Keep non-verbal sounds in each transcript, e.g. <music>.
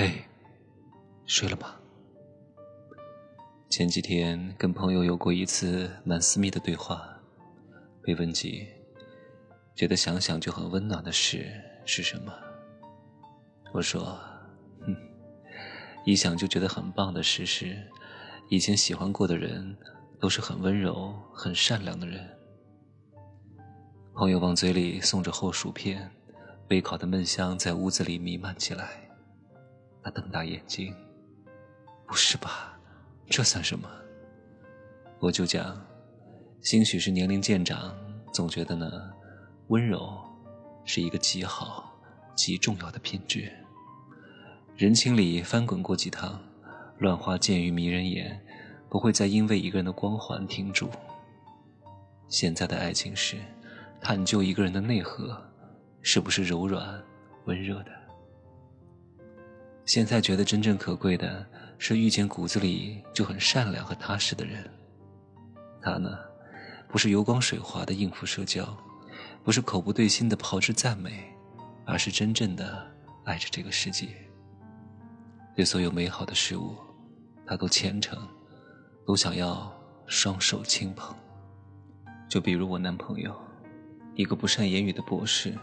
嘿，睡了吗？前几天跟朋友有过一次蛮私密的对话，被问及觉得想想就很温暖的事是什么，我说，哼，一想就觉得很棒的事是，以前喜欢过的人都是很温柔、很善良的人。朋友往嘴里送着厚薯片，微烤的闷香在屋子里弥漫起来。他瞪大眼睛，不是吧？这算什么？我就讲，兴许是年龄渐长，总觉得呢，温柔是一个极好、极重要的品质。人情里翻滚过几趟，乱花渐欲迷人眼，不会再因为一个人的光环停住。现在的爱情是探究一个人的内核，是不是柔软、温热的。现在觉得真正可贵的是遇见骨子里就很善良和踏实的人。他呢，不是油光水滑的应付社交，不是口不对心的炮制赞美，而是真正的爱着这个世界。对所有美好的事物，他都虔诚，都想要双手轻捧。就比如我男朋友，一个不善言语的博士，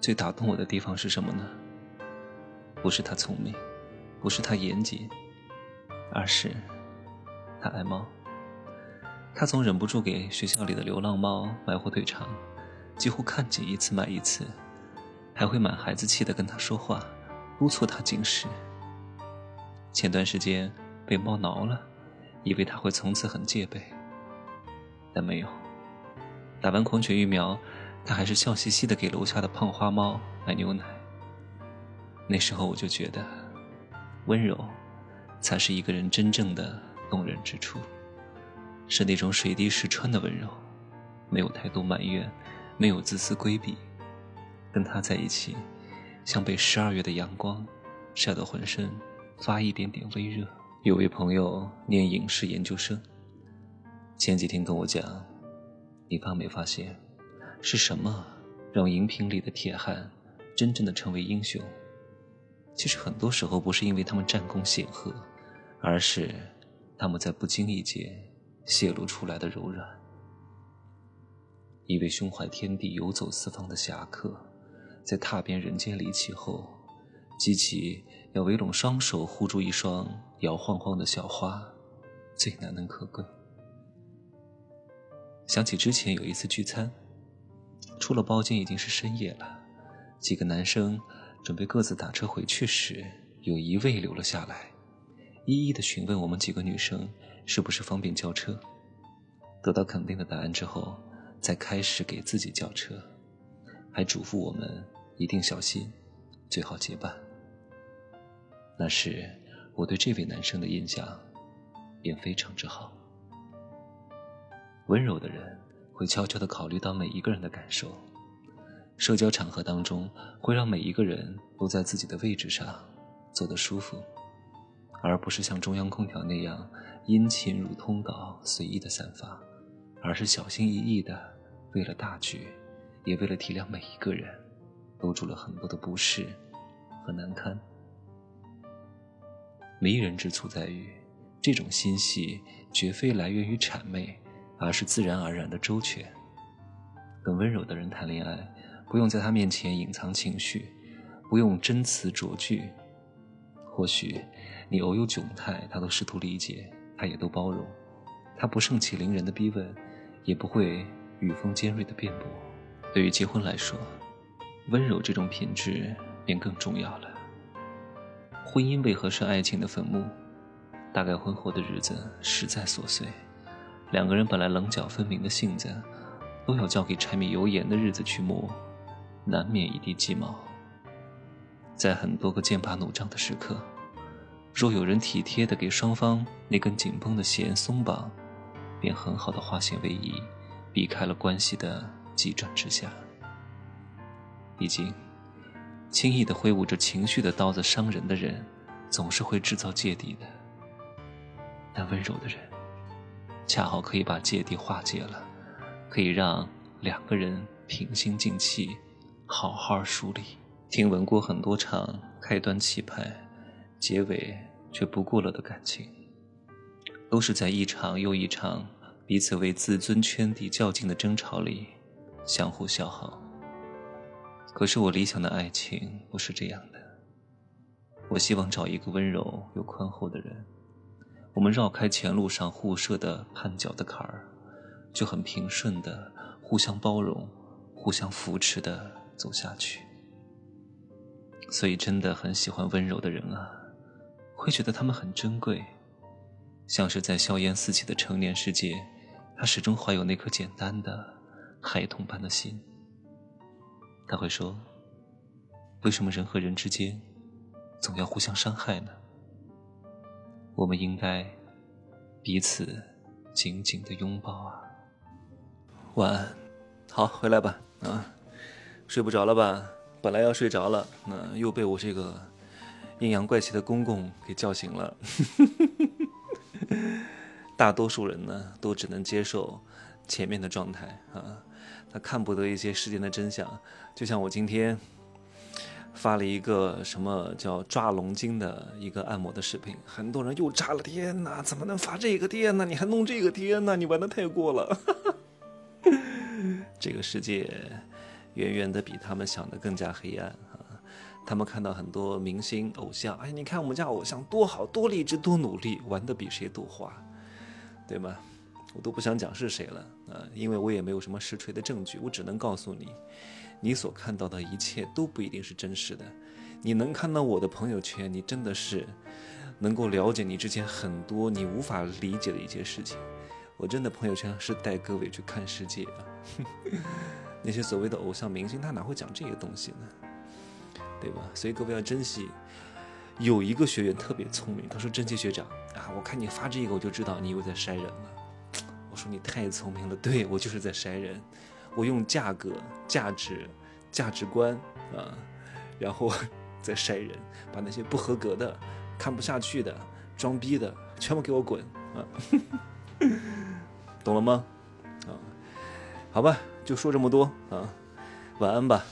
最打动我的地方是什么呢？不是他聪明，不是他严谨，而是他爱猫。他总忍不住给学校里的流浪猫买火腿肠，几乎看见一次买一次，还会满孩子气的跟他说话，督促他进食。前段时间被猫挠了，以为他会从此很戒备，但没有。打完狂犬疫苗，他还是笑嘻嘻的给楼下的胖花猫买牛奶。那时候我就觉得，温柔，才是一个人真正的动人之处，是那种水滴石穿的温柔，没有太多埋怨，没有自私规避，跟他在一起，像被十二月的阳光晒得浑身发一点点微热。有位朋友念影视研究生，前几天跟我讲，你发没发现，是什么让荧屏里的铁汉真正的成为英雄？其实很多时候不是因为他们战功显赫，而是他们在不经意间泄露出来的柔软。一位胸怀天地、游走四方的侠客，在踏遍人间离奇后，激起要围拢双手护住一双摇晃晃的小花，最难能可贵。想起之前有一次聚餐，出了包间已经是深夜了，几个男生。准备各自打车回去时，有一位留了下来，一一的询问我们几个女生是不是方便叫车。得到肯定的答案之后，再开始给自己叫车，还嘱咐我们一定小心，最好结伴。那时我对这位男生的印象便非常之好。温柔的人会悄悄地考虑到每一个人的感受。社交场合当中，会让每一个人都在自己的位置上坐得舒服，而不是像中央空调那样殷勤如通稿随意的散发，而是小心翼翼的，为了大局，也为了体谅每一个人，兜住了很多的不适和难堪。迷人之处在于，这种心细绝非来源于谄媚，而是自然而然的周全。跟温柔的人谈恋爱。不用在他面前隐藏情绪，不用真词酌句。或许你偶有窘态，他都试图理解，他也都包容。他不盛气凌人的逼问，也不会语风尖锐的辩驳。对于结婚来说，温柔这种品质便更重要了。婚姻为何是爱情的坟墓？大概婚后的日子实在琐碎，两个人本来棱角分明的性子，都要交给柴米油盐的日子去磨。难免一地鸡毛。在很多个剑拔弩张的时刻，若有人体贴地给双方那根紧绷的弦松绑，便很好的化险为夷，避开了关系的急转直下。毕竟，轻易地挥舞着情绪的刀子伤人的人，总是会制造芥蒂的。但温柔的人，恰好可以把芥蒂化解了，可以让两个人平心静气。好好梳理。听闻过很多场开端气派，结尾却不过了的感情，都是在一场又一场彼此为自尊圈地较劲的争吵里相互消耗。可是我理想的爱情不是这样的，我希望找一个温柔又宽厚的人，我们绕开前路上互设的绊脚的坎儿，就很平顺的互相包容、互相扶持的走下去。所以，真的很喜欢温柔的人啊，会觉得他们很珍贵，像是在硝烟四起的成年世界，他始终怀有那颗简单的孩童般的心。他会说：“为什么人和人之间总要互相伤害呢？我们应该彼此紧紧的拥抱啊！”晚安，好，回来吧，啊，睡不着了吧？本来要睡着了，那又被我这个阴阳怪气的公公给叫醒了。<laughs> 大多数人呢，都只能接受前面的状态啊，他看不得一些事件的真相。就像我今天发了一个什么叫抓龙筋的一个按摩的视频，很多人又炸了，天哪，怎么能发这个？天呢，你还弄这个？天呐，你玩的太过了。<laughs> 这个世界。远远的比他们想的更加黑暗啊！他们看到很多明星偶像，哎，你看我们家偶像多好多励志多努力，玩的比谁都花，对吗？我都不想讲是谁了啊，因为我也没有什么实锤的证据，我只能告诉你，你所看到的一切都不一定是真实的。你能看到我的朋友圈，你真的是能够了解你之前很多你无法理解的一些事情。我真的朋友圈是带各位去看世界啊。<laughs> 那些所谓的偶像明星，他哪会讲这些东西呢？对吧？所以各位要珍惜。有一个学员特别聪明，他说：“珍惜学长啊，我看你发这个，我就知道你又在筛人了。<tsk> ”我说：“你太聪明了，对我就是在筛人。我用价格、价值、价值观啊，然后 <laughs> 再筛人，把那些不合格的、看不下去的、装逼的，全部给我滚啊！<laughs> 懂了吗？啊，好吧。”就说这么多啊，晚安吧。